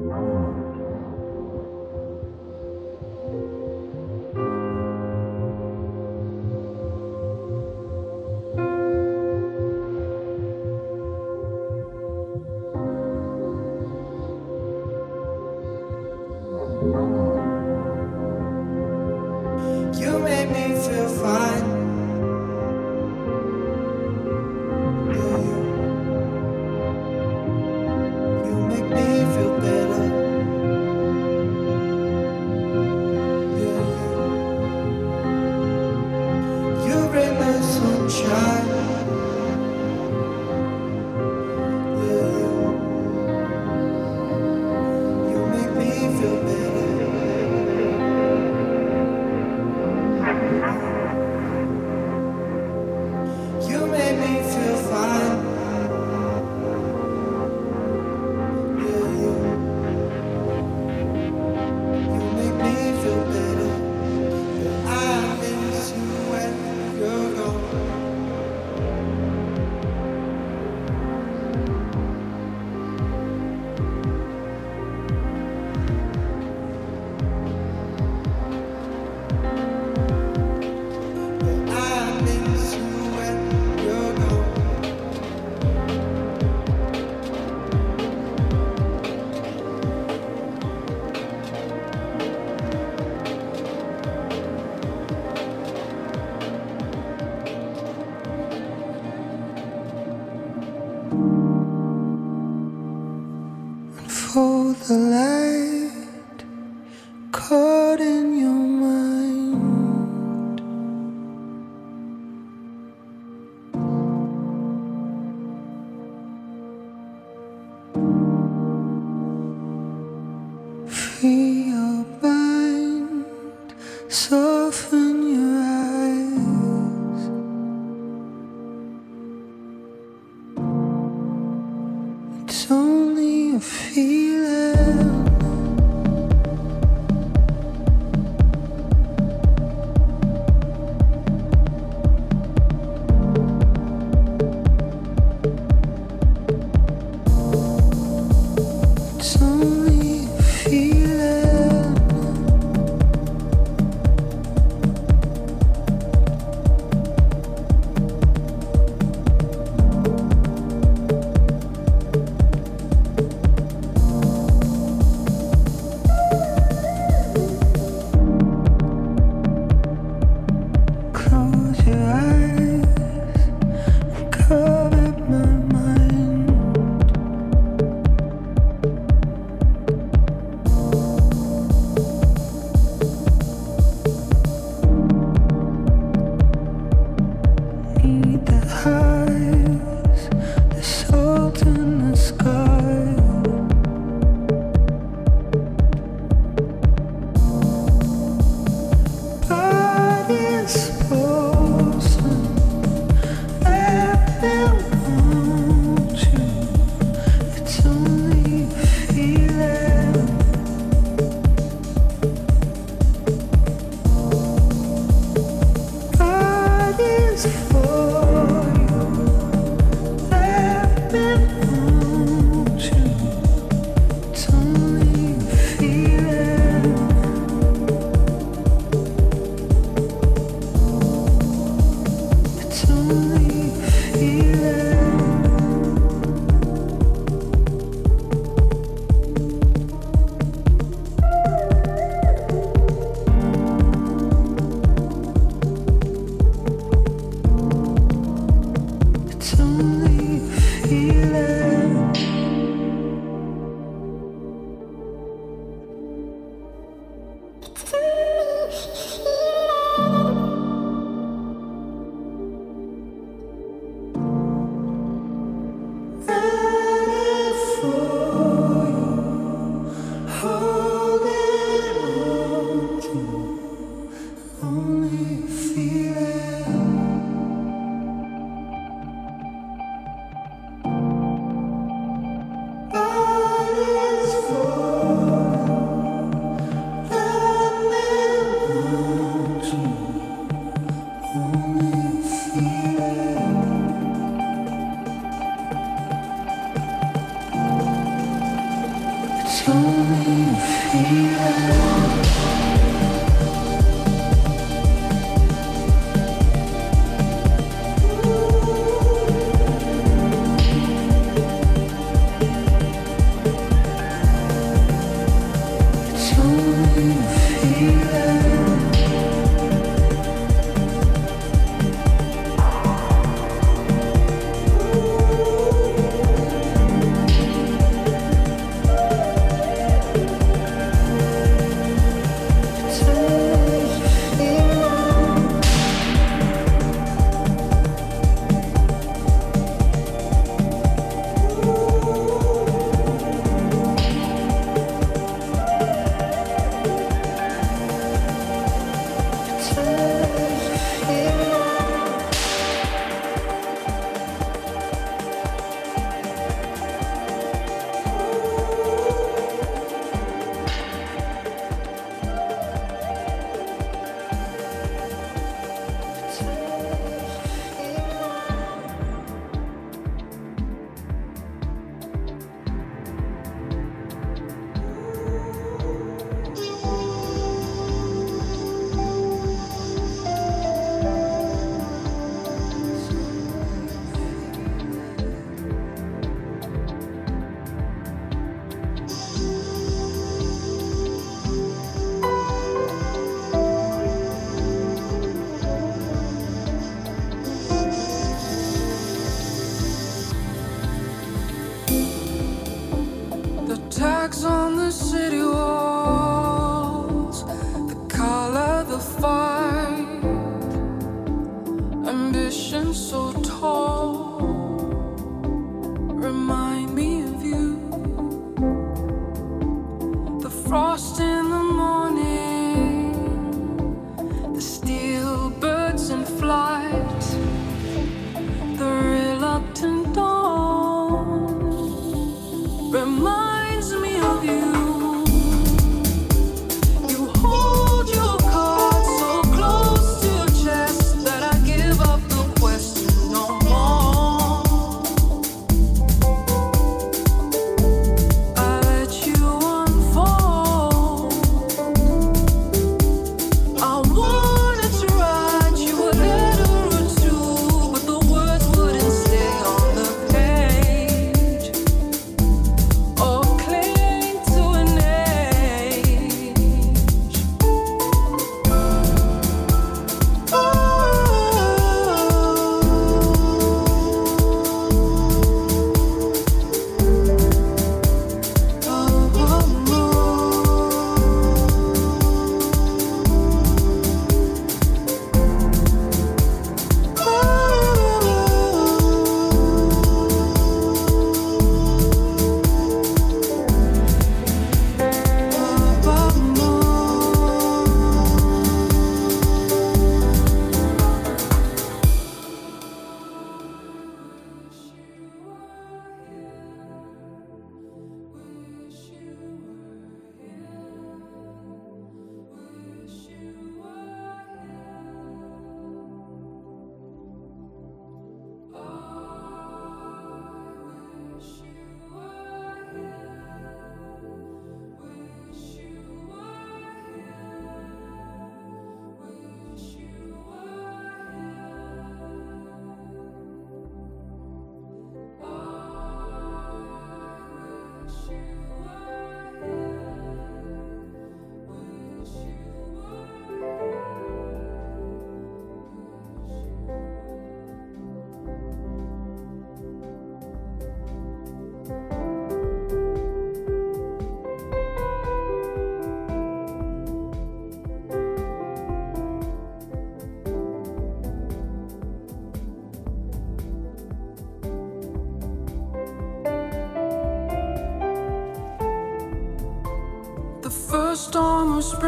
you.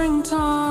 springtime.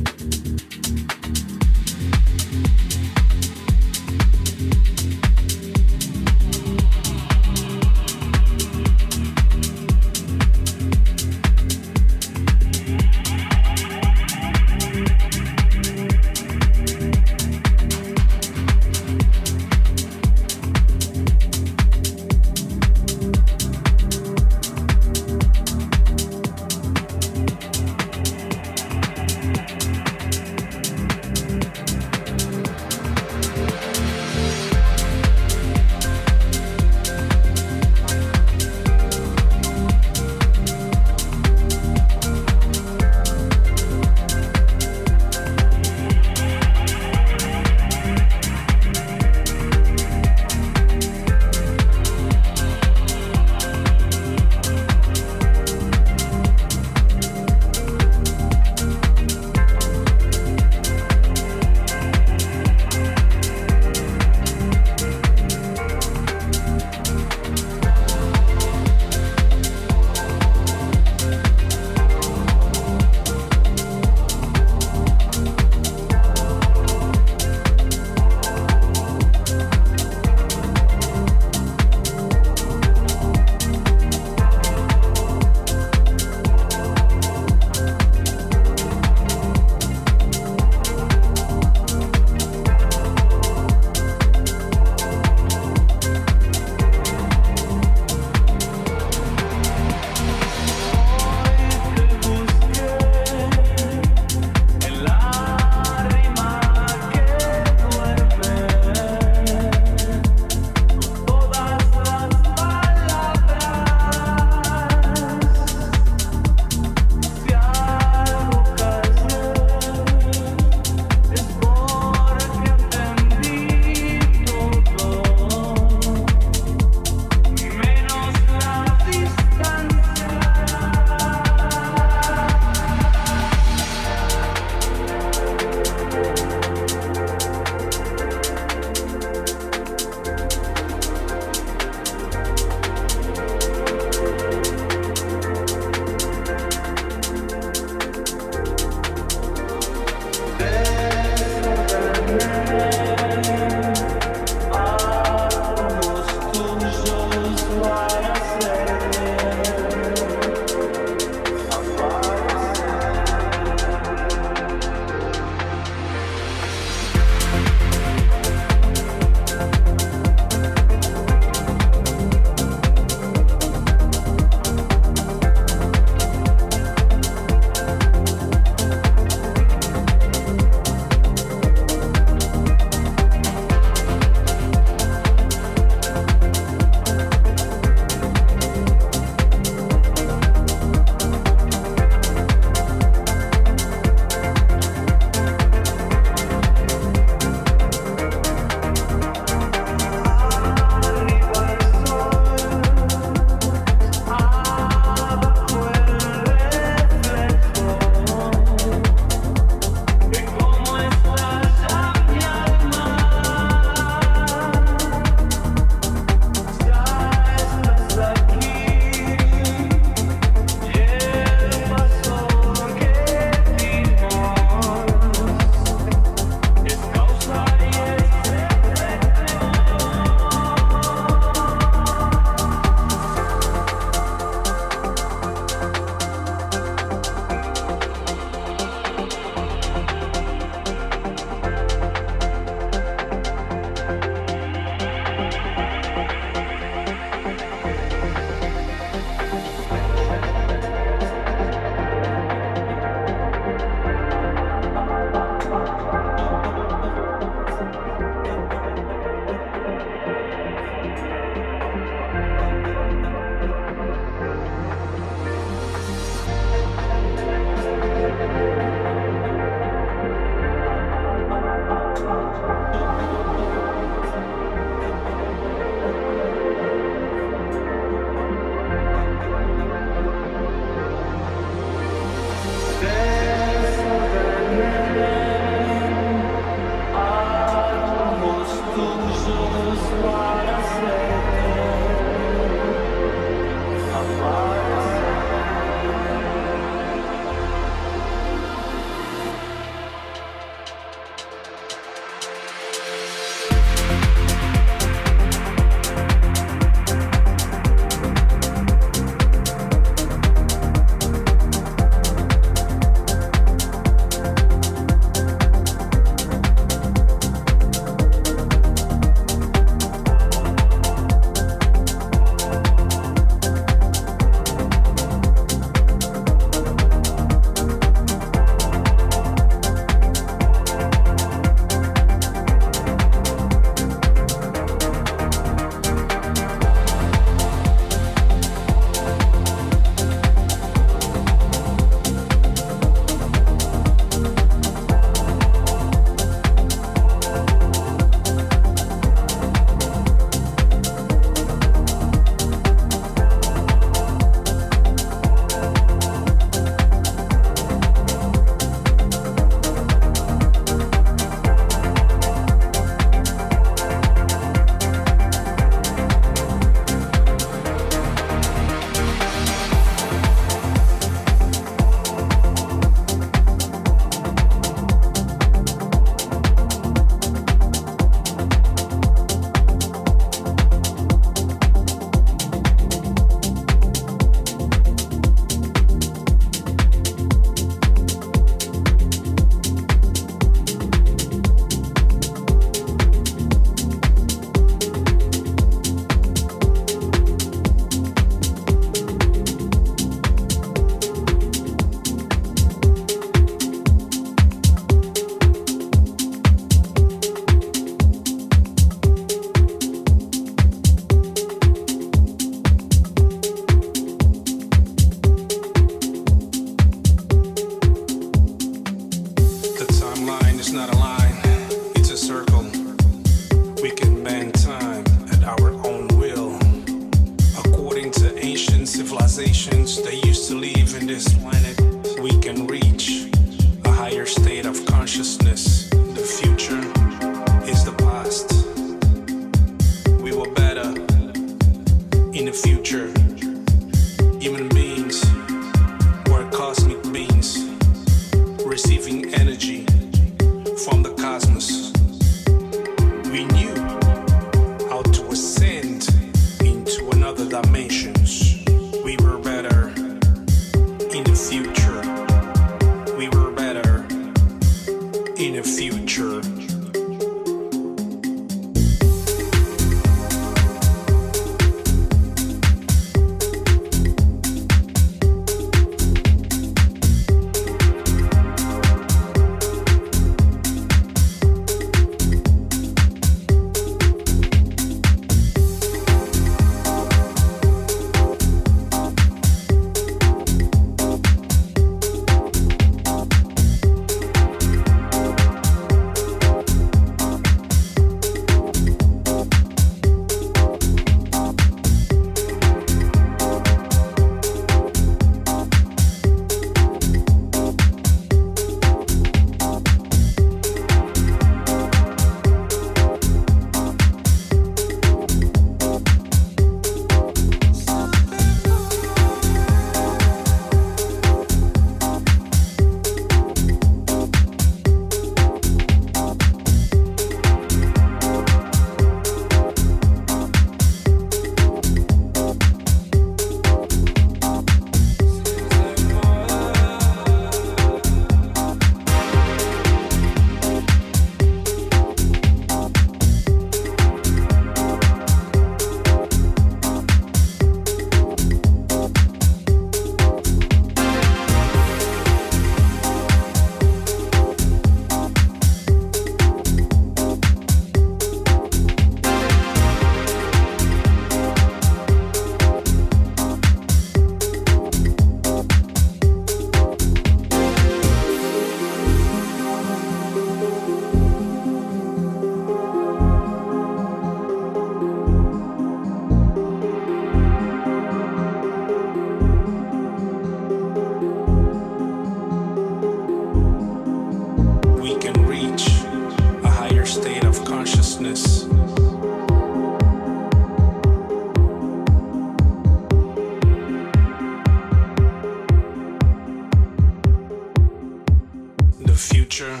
The future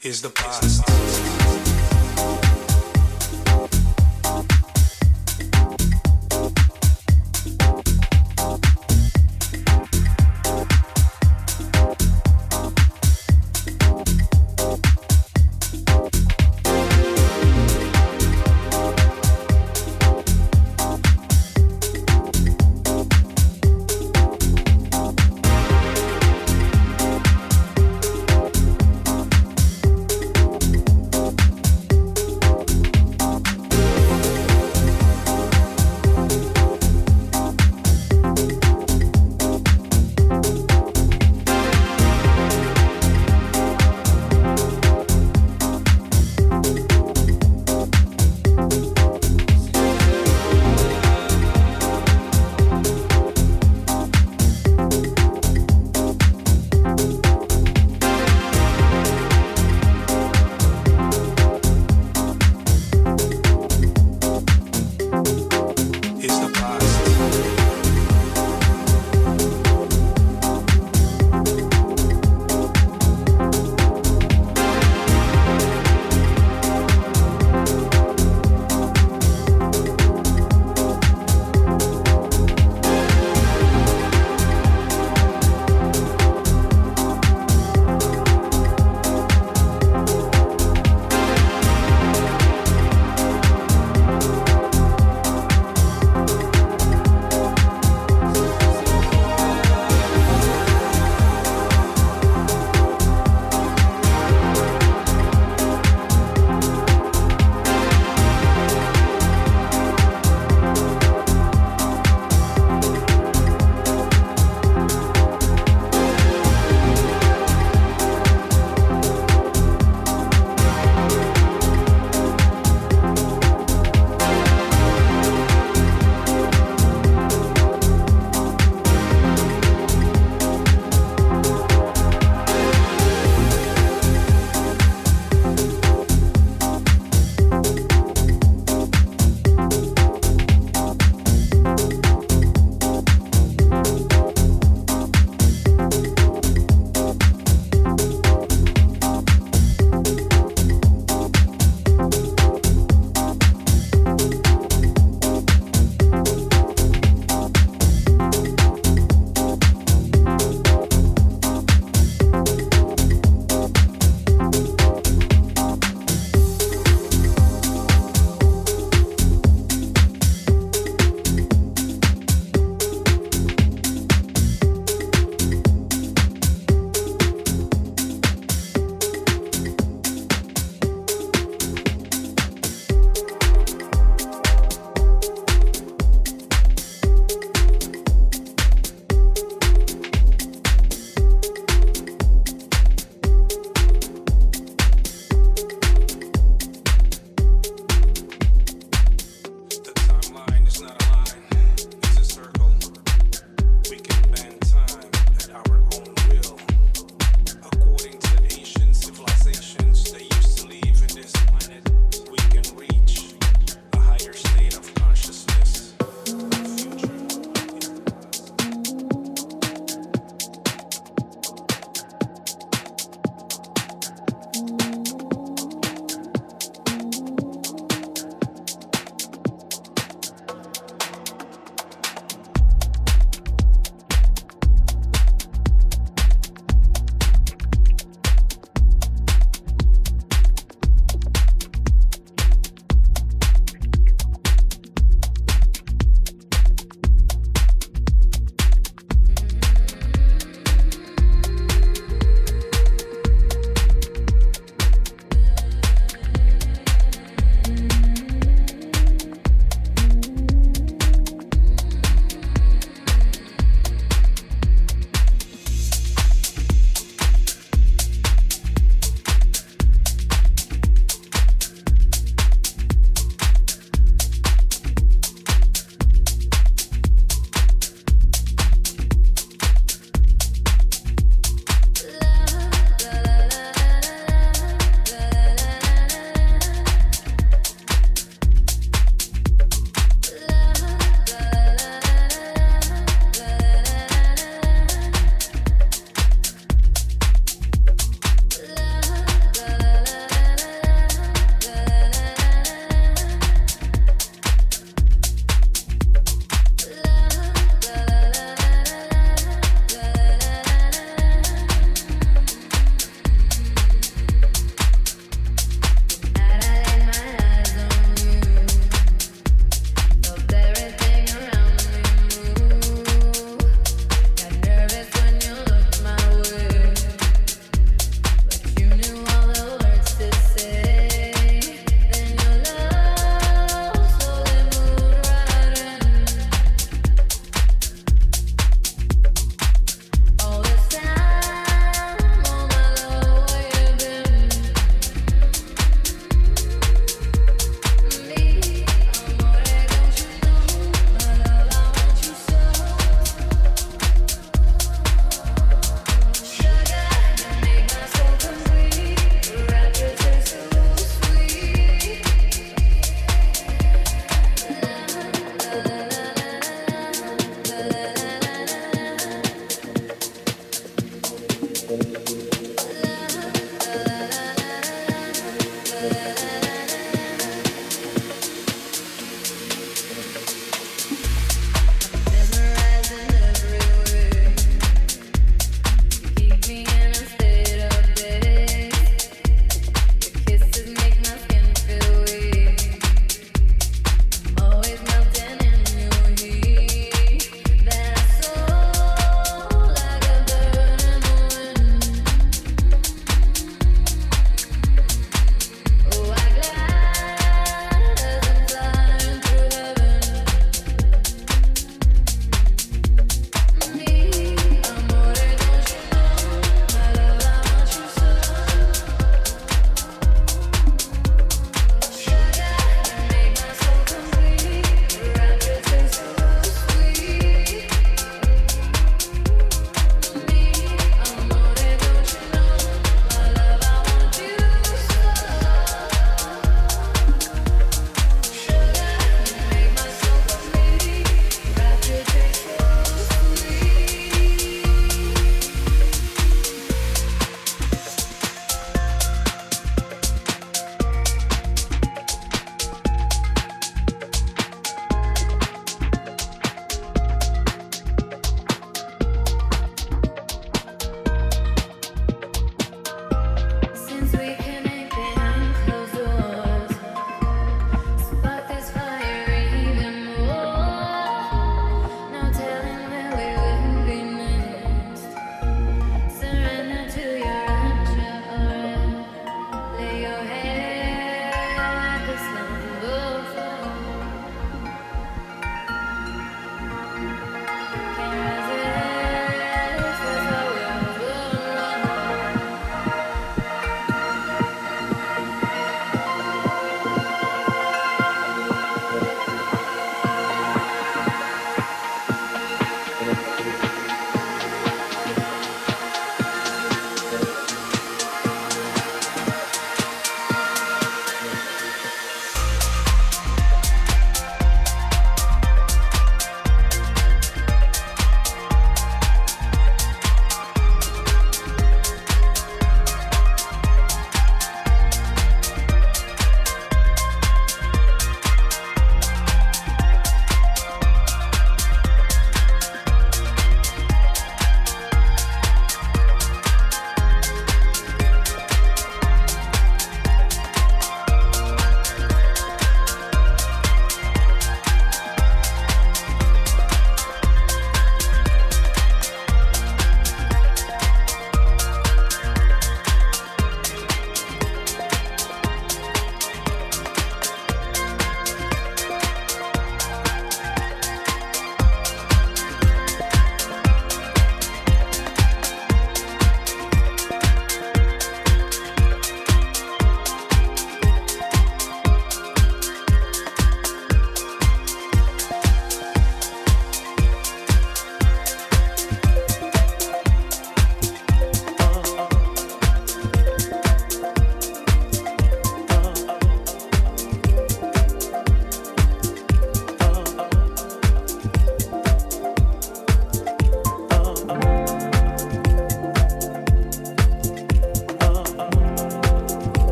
is the past.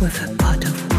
With a pot of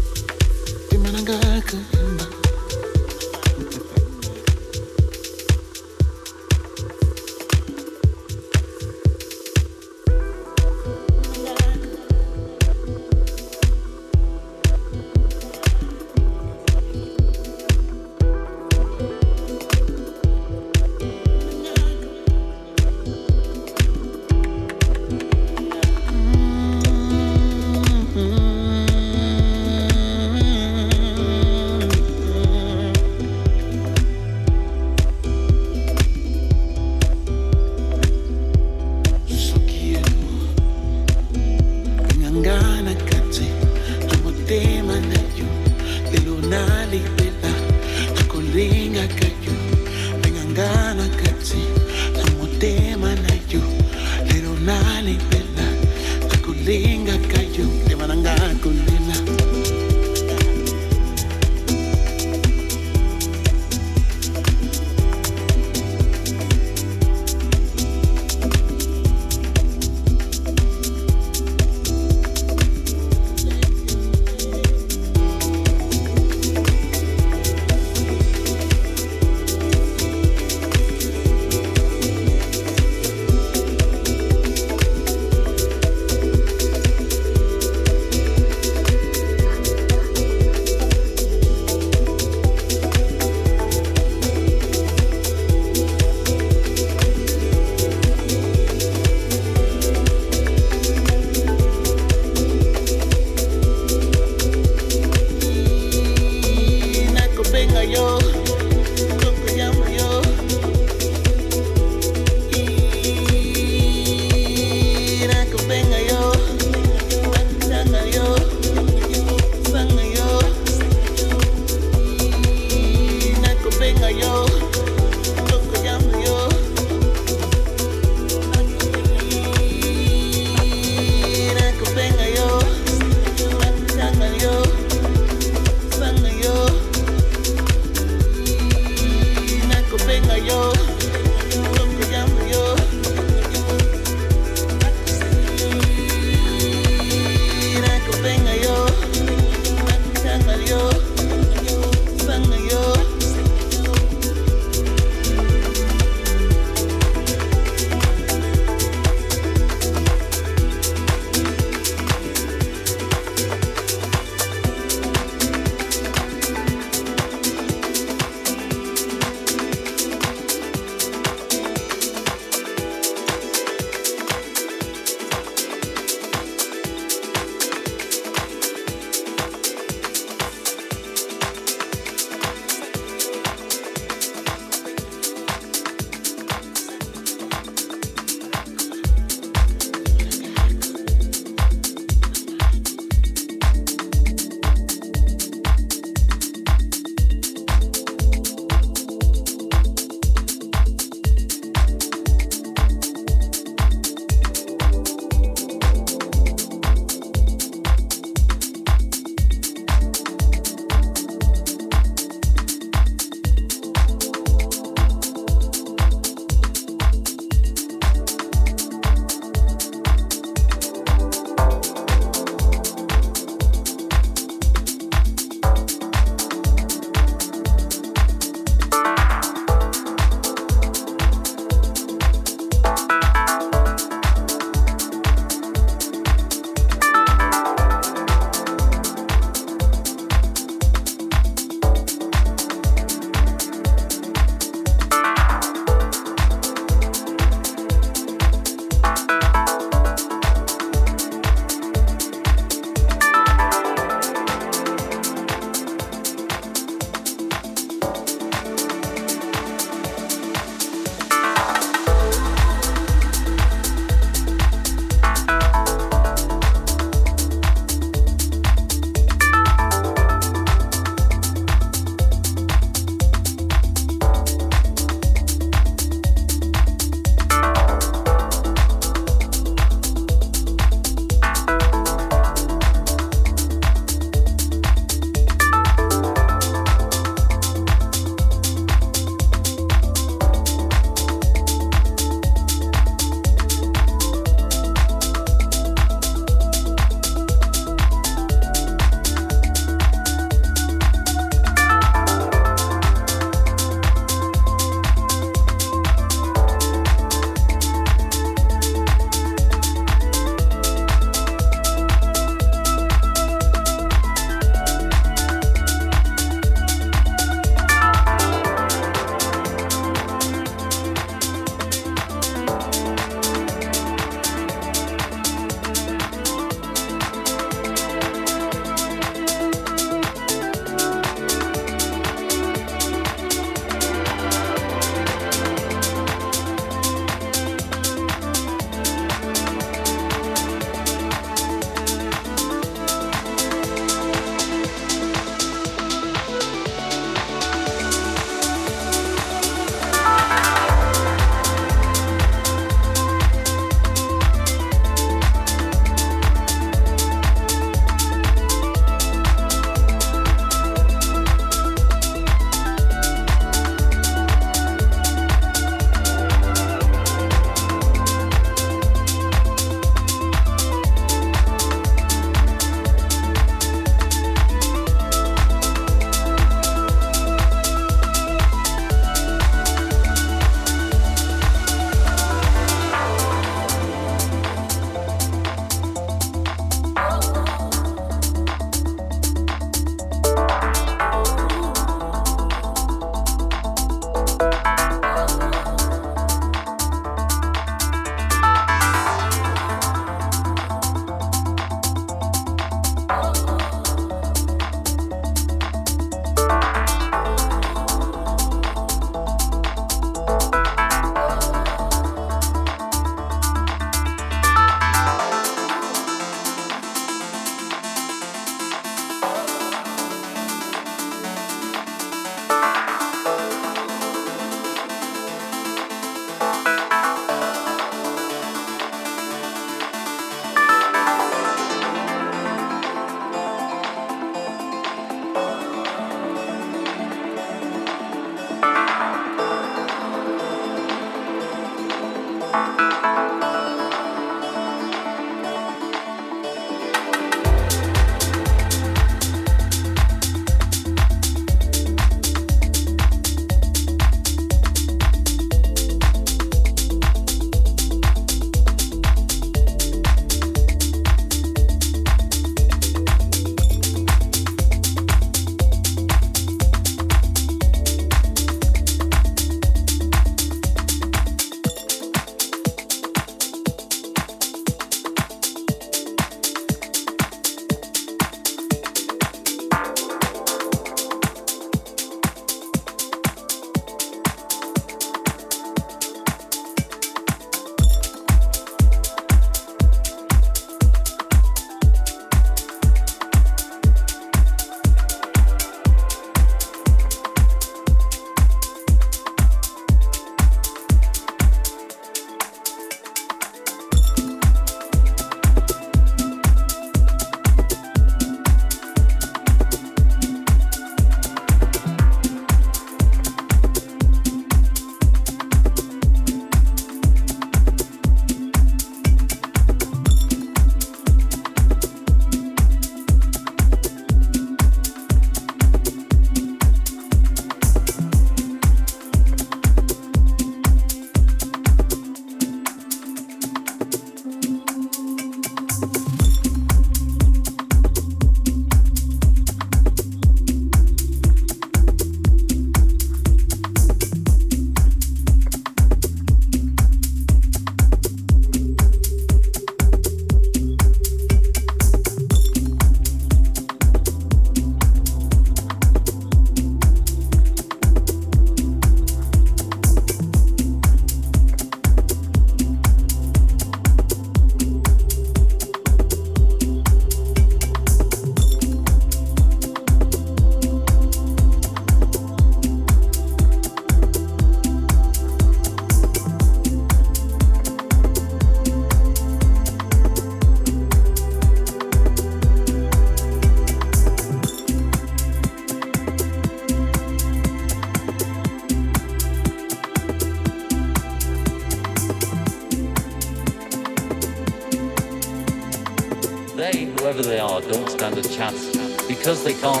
because they can't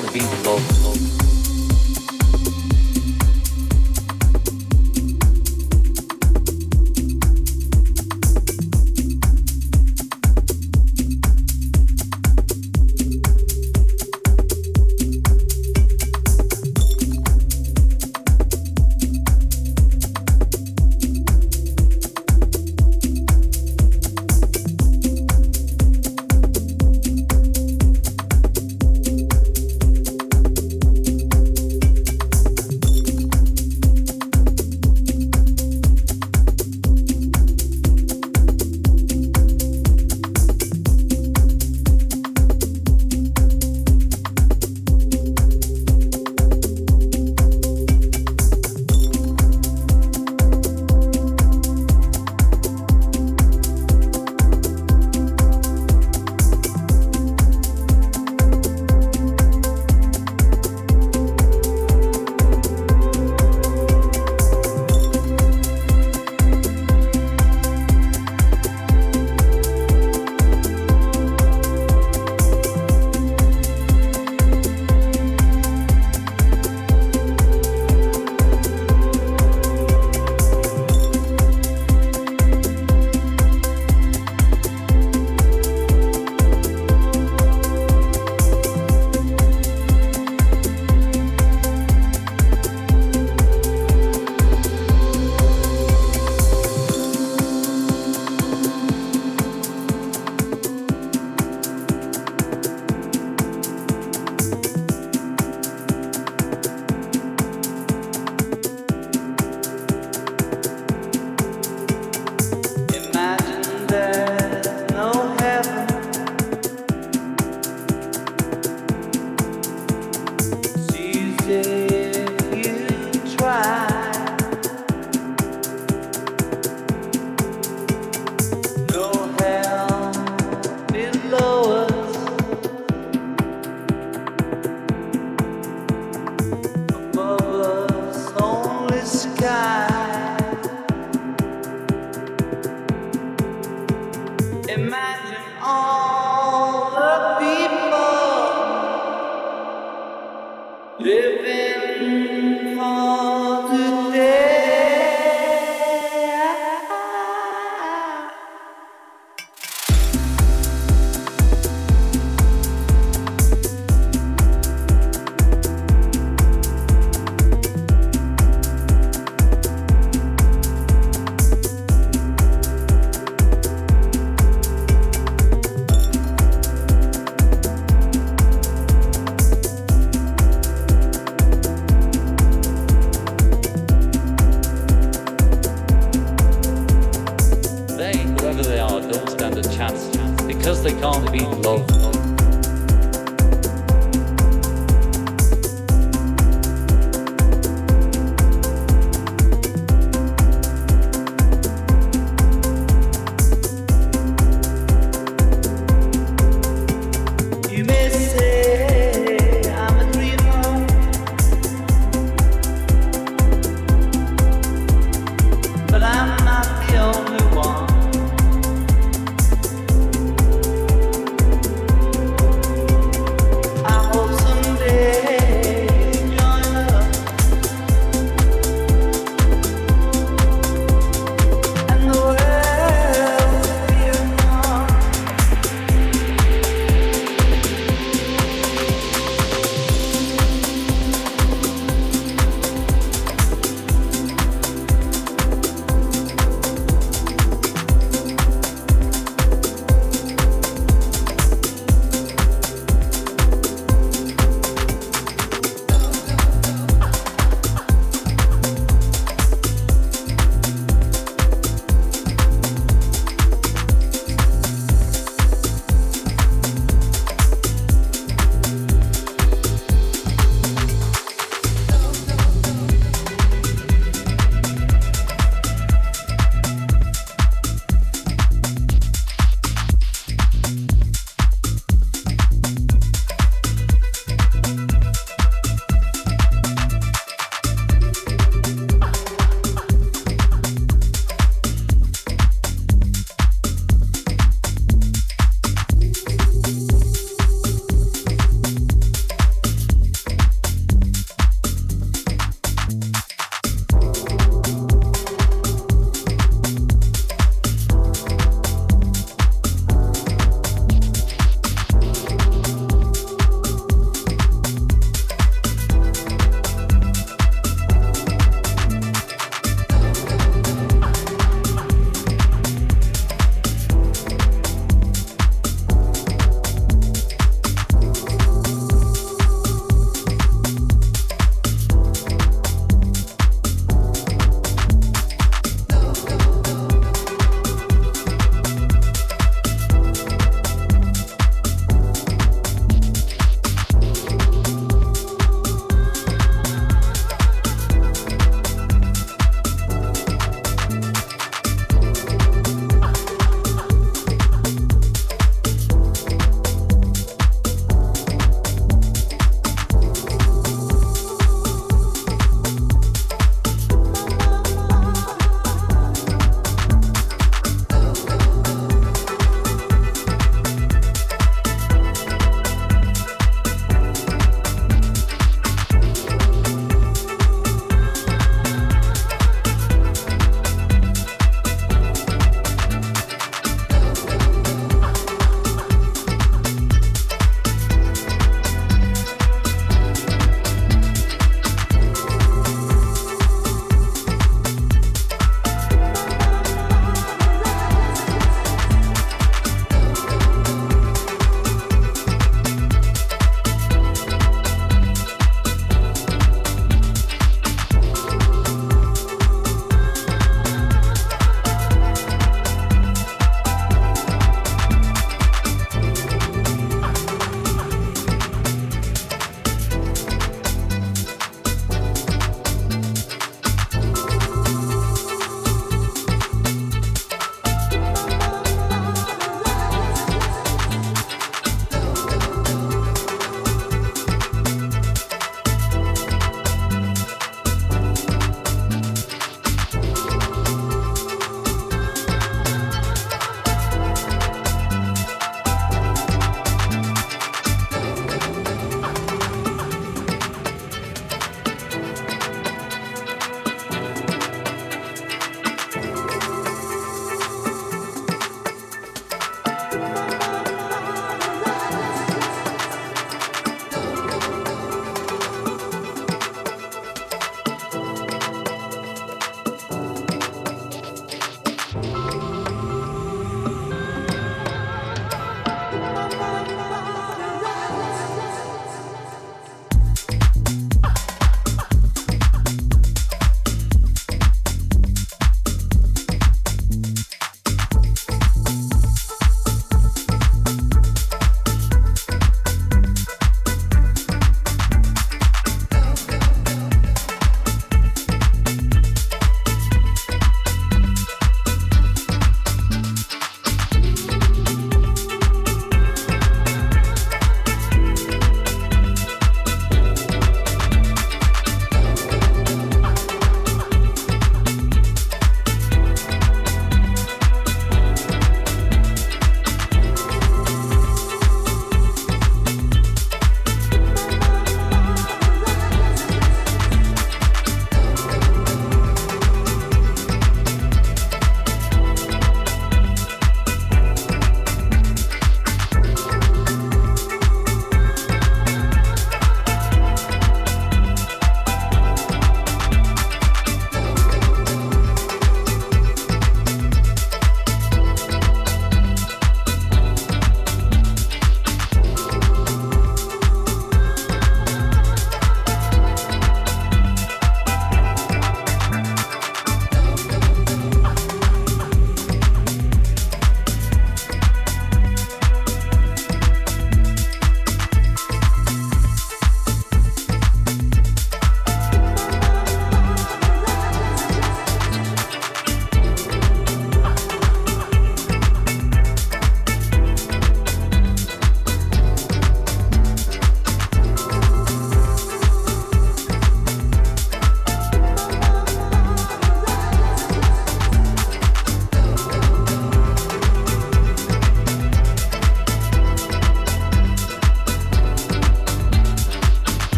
Living